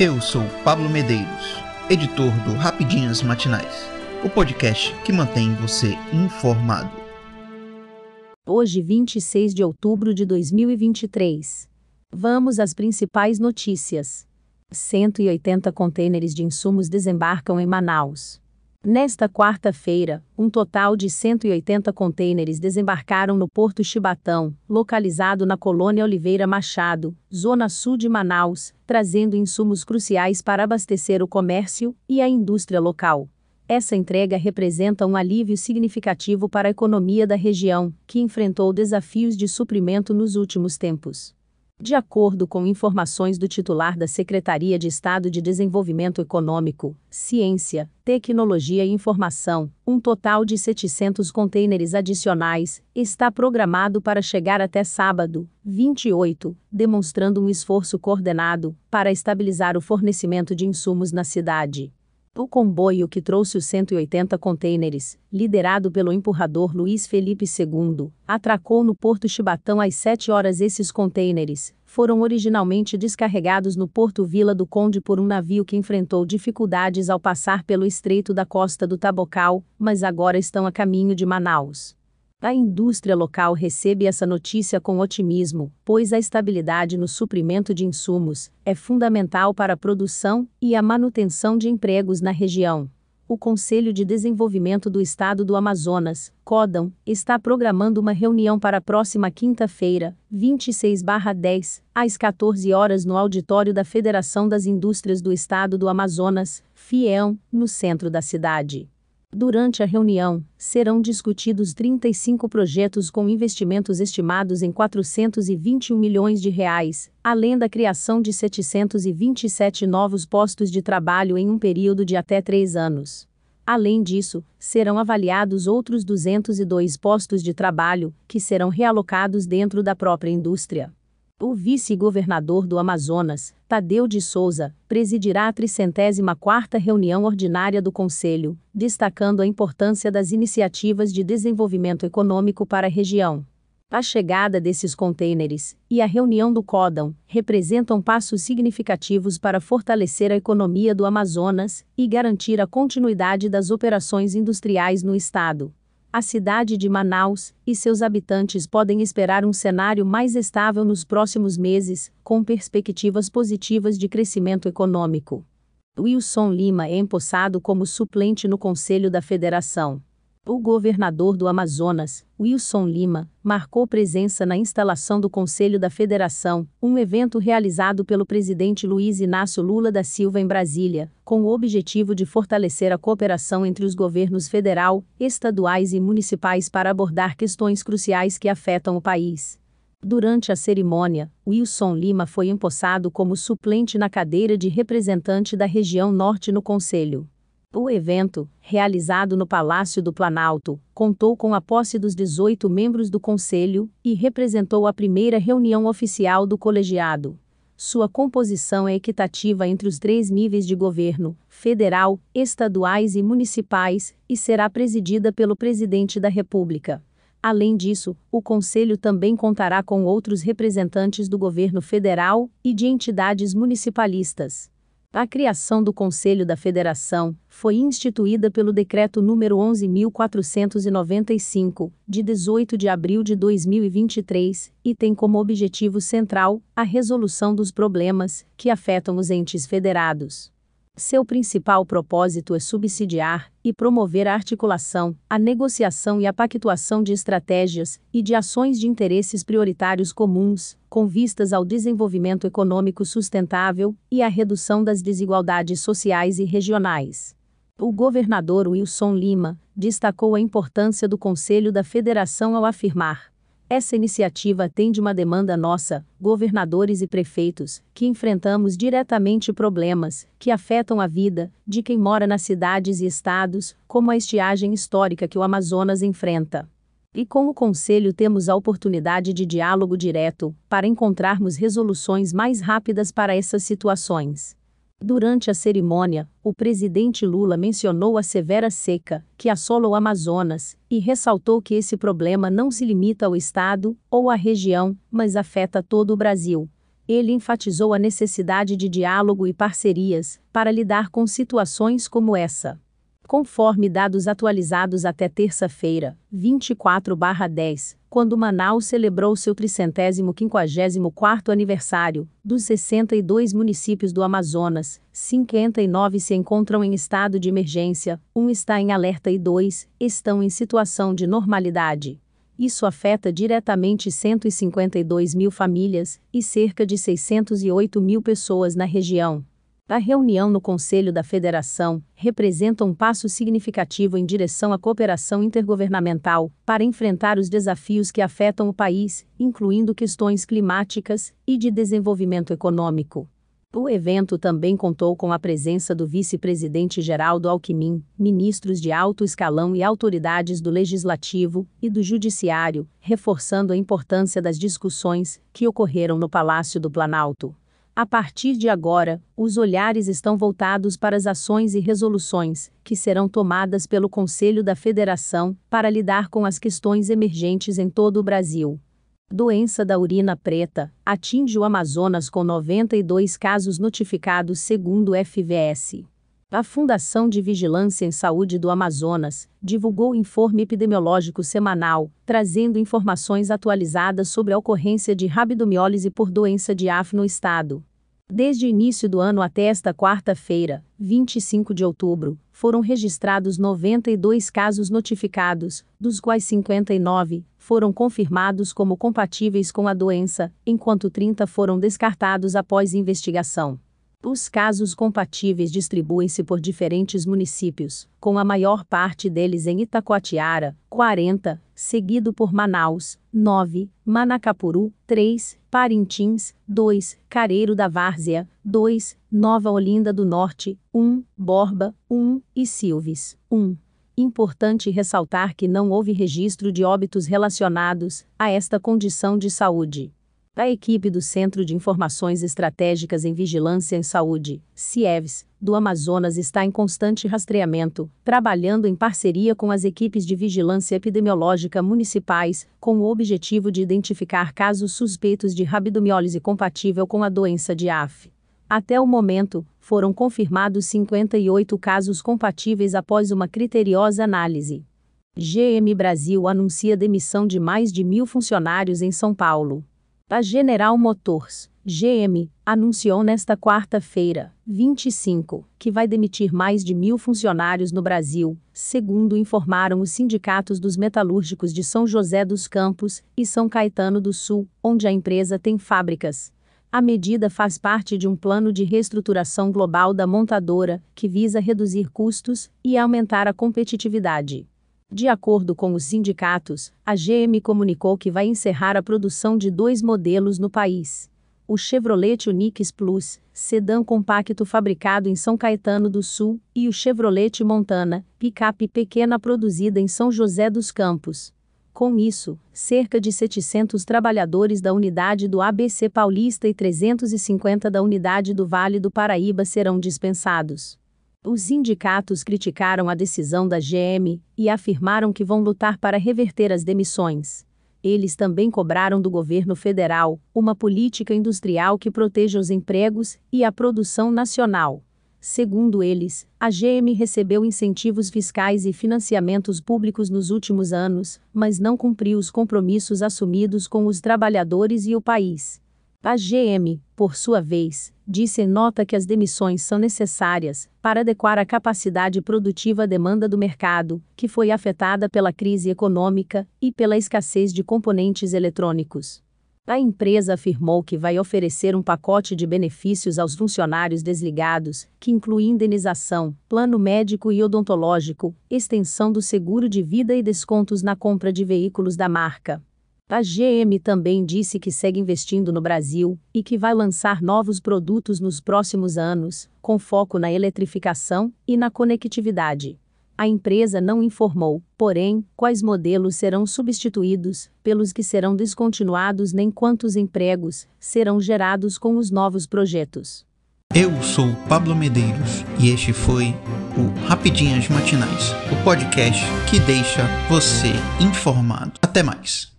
Eu sou Pablo Medeiros, editor do Rapidinhas Matinais, o podcast que mantém você informado. Hoje, 26 de outubro de 2023. Vamos às principais notícias. 180 contêineres de insumos desembarcam em Manaus. Nesta quarta-feira, um total de 180 contêineres desembarcaram no Porto Chibatão, localizado na colônia Oliveira Machado, zona sul de Manaus, trazendo insumos cruciais para abastecer o comércio e a indústria local. Essa entrega representa um alívio significativo para a economia da região, que enfrentou desafios de suprimento nos últimos tempos. De acordo com informações do titular da Secretaria de Estado de Desenvolvimento Econômico, Ciência, Tecnologia e Informação, um total de 700 contêineres adicionais está programado para chegar até sábado, 28, demonstrando um esforço coordenado para estabilizar o fornecimento de insumos na cidade. O comboio que trouxe os 180 contêineres, liderado pelo empurrador Luiz Felipe II, atracou no Porto Chibatão às 7 horas. Esses contêineres foram originalmente descarregados no Porto Vila do Conde por um navio que enfrentou dificuldades ao passar pelo estreito da costa do Tabocal, mas agora estão a caminho de Manaus. A indústria local recebe essa notícia com otimismo, pois a estabilidade no suprimento de insumos é fundamental para a produção e a manutenção de empregos na região. O Conselho de Desenvolvimento do Estado do Amazonas, CODAM, está programando uma reunião para a próxima quinta-feira, 26/10, às 14 horas no auditório da Federação das Indústrias do Estado do Amazonas, FIEAM, no centro da cidade. Durante a reunião, serão discutidos 35 projetos com investimentos estimados em 421 milhões de reais, além da criação de 727 novos postos de trabalho em um período de até três anos. Além disso, serão avaliados outros 202 postos de trabalho, que serão realocados dentro da própria indústria. O vice-governador do Amazonas, Tadeu de Souza, presidirá a 34ª reunião ordinária do Conselho, destacando a importância das iniciativas de desenvolvimento econômico para a região. A chegada desses contêineres e a reunião do CODAM representam passos significativos para fortalecer a economia do Amazonas e garantir a continuidade das operações industriais no estado a cidade de Manaus e seus habitantes podem esperar um cenário mais estável nos próximos meses, com perspectivas positivas de crescimento econômico. Wilson Lima é empossado como suplente no Conselho da Federação. O governador do Amazonas, Wilson Lima, marcou presença na instalação do Conselho da Federação, um evento realizado pelo presidente Luiz Inácio Lula da Silva em Brasília, com o objetivo de fortalecer a cooperação entre os governos federal, estaduais e municipais para abordar questões cruciais que afetam o país. Durante a cerimônia, Wilson Lima foi empossado como suplente na cadeira de representante da região norte no Conselho. O evento, realizado no Palácio do Planalto, contou com a posse dos 18 membros do Conselho e representou a primeira reunião oficial do colegiado. Sua composição é equitativa entre os três níveis de governo, federal, estaduais e municipais, e será presidida pelo presidente da República. Além disso, o Conselho também contará com outros representantes do governo federal e de entidades municipalistas. A criação do Conselho da Federação foi instituída pelo Decreto número 11.495, de 18 de abril de 2023, e tem como objetivo central a resolução dos problemas que afetam os entes federados. Seu principal propósito é subsidiar e promover a articulação, a negociação e a pactuação de estratégias e de ações de interesses prioritários comuns, com vistas ao desenvolvimento econômico sustentável e à redução das desigualdades sociais e regionais. O governador Wilson Lima destacou a importância do Conselho da Federação ao afirmar: essa iniciativa atende uma demanda nossa, governadores e prefeitos, que enfrentamos diretamente problemas que afetam a vida de quem mora nas cidades e estados, como a estiagem histórica que o Amazonas enfrenta. E com o Conselho temos a oportunidade de diálogo direto, para encontrarmos resoluções mais rápidas para essas situações. Durante a cerimônia, o presidente Lula mencionou a severa seca que assola o Amazonas e ressaltou que esse problema não se limita ao estado ou à região, mas afeta todo o Brasil. Ele enfatizou a necessidade de diálogo e parcerias para lidar com situações como essa. Conforme dados atualizados até terça-feira, 24/10, quando Manaus celebrou seu tricentésimo quinquagésimo quarto aniversário, dos 62 municípios do Amazonas, 59 se encontram em estado de emergência, um está em alerta e dois estão em situação de normalidade. Isso afeta diretamente 152 mil famílias e cerca de 608 mil pessoas na região. A reunião no Conselho da Federação representa um passo significativo em direção à cooperação intergovernamental para enfrentar os desafios que afetam o país, incluindo questões climáticas e de desenvolvimento econômico. O evento também contou com a presença do vice-presidente Geraldo Alckmin, ministros de alto escalão e autoridades do Legislativo e do Judiciário, reforçando a importância das discussões que ocorreram no Palácio do Planalto. A partir de agora, os olhares estão voltados para as ações e resoluções que serão tomadas pelo Conselho da Federação para lidar com as questões emergentes em todo o Brasil. Doença da urina preta atinge o Amazonas com 92 casos notificados segundo o FVS. A Fundação de Vigilância em Saúde do Amazonas divulgou o informe epidemiológico semanal, trazendo informações atualizadas sobre a ocorrência de rabdomiólise por doença de AF no estado. Desde o início do ano até esta quarta-feira, 25 de outubro, foram registrados 92 casos notificados, dos quais 59 foram confirmados como compatíveis com a doença, enquanto 30 foram descartados após investigação. Os casos compatíveis distribuem-se por diferentes municípios, com a maior parte deles em Itacoatiara, 40, seguido por Manaus, 9, Manacapuru, 3, Parintins, 2, Careiro da Várzea, 2, Nova Olinda do Norte, 1, Borba, 1 e Silves, 1. Importante ressaltar que não houve registro de óbitos relacionados a esta condição de saúde. A equipe do Centro de Informações Estratégicas em Vigilância em Saúde, CIEVS, do Amazonas está em constante rastreamento, trabalhando em parceria com as equipes de vigilância epidemiológica municipais, com o objetivo de identificar casos suspeitos de rabdomiólise compatível com a doença de AF. Até o momento, foram confirmados 58 casos compatíveis após uma criteriosa análise. GM Brasil anuncia demissão de mais de mil funcionários em São Paulo. A General Motors, GM, anunciou nesta quarta-feira, 25, que vai demitir mais de mil funcionários no Brasil, segundo informaram os sindicatos dos metalúrgicos de São José dos Campos e São Caetano do Sul, onde a empresa tem fábricas. A medida faz parte de um plano de reestruturação global da montadora, que visa reduzir custos e aumentar a competitividade. De acordo com os sindicatos, a GM comunicou que vai encerrar a produção de dois modelos no país. O Chevrolet Onix Plus, sedã compacto fabricado em São Caetano do Sul, e o Chevrolet Montana, picape pequena produzida em São José dos Campos. Com isso, cerca de 700 trabalhadores da unidade do ABC Paulista e 350 da unidade do Vale do Paraíba serão dispensados. Os sindicatos criticaram a decisão da GM e afirmaram que vão lutar para reverter as demissões. Eles também cobraram do governo federal uma política industrial que proteja os empregos e a produção nacional. Segundo eles, a GM recebeu incentivos fiscais e financiamentos públicos nos últimos anos, mas não cumpriu os compromissos assumidos com os trabalhadores e o país. A GM, por sua vez, disse em nota que as demissões são necessárias para adequar a capacidade produtiva à demanda do mercado, que foi afetada pela crise econômica e pela escassez de componentes eletrônicos. A empresa afirmou que vai oferecer um pacote de benefícios aos funcionários desligados, que inclui indenização, plano médico e odontológico, extensão do seguro de vida e descontos na compra de veículos da marca. A GM também disse que segue investindo no Brasil e que vai lançar novos produtos nos próximos anos, com foco na eletrificação e na conectividade. A empresa não informou, porém, quais modelos serão substituídos, pelos que serão descontinuados nem quantos empregos serão gerados com os novos projetos. Eu sou Pablo Medeiros e este foi o Rapidinhas Matinais, o podcast que deixa você informado. Até mais.